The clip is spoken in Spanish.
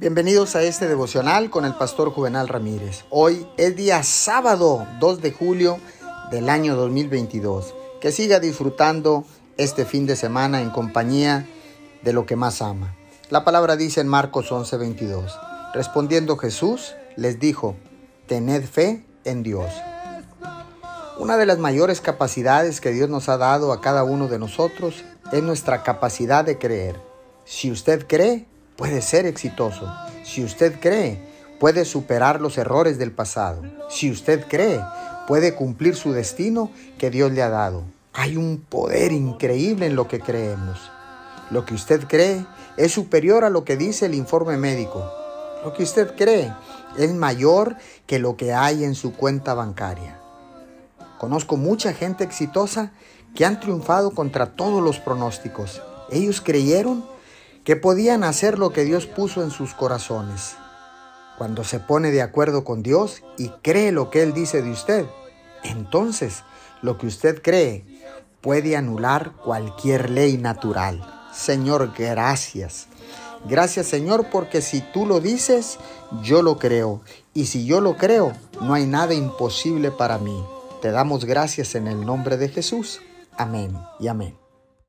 Bienvenidos a este devocional con el pastor Juvenal Ramírez. Hoy es día sábado 2 de julio del año 2022. Que siga disfrutando este fin de semana en compañía de lo que más ama. La palabra dice en Marcos 11:22. Respondiendo Jesús les dijo, tened fe en Dios. Una de las mayores capacidades que Dios nos ha dado a cada uno de nosotros es nuestra capacidad de creer. Si usted cree, puede ser exitoso. Si usted cree, puede superar los errores del pasado. Si usted cree, puede cumplir su destino que Dios le ha dado. Hay un poder increíble en lo que creemos. Lo que usted cree es superior a lo que dice el informe médico. Lo que usted cree es mayor que lo que hay en su cuenta bancaria. Conozco mucha gente exitosa que han triunfado contra todos los pronósticos. Ellos creyeron que podían hacer lo que Dios puso en sus corazones. Cuando se pone de acuerdo con Dios y cree lo que Él dice de usted, entonces lo que usted cree puede anular cualquier ley natural. Señor, gracias. Gracias Señor porque si tú lo dices, yo lo creo. Y si yo lo creo, no hay nada imposible para mí. Te damos gracias en el nombre de Jesús. Amén y amén.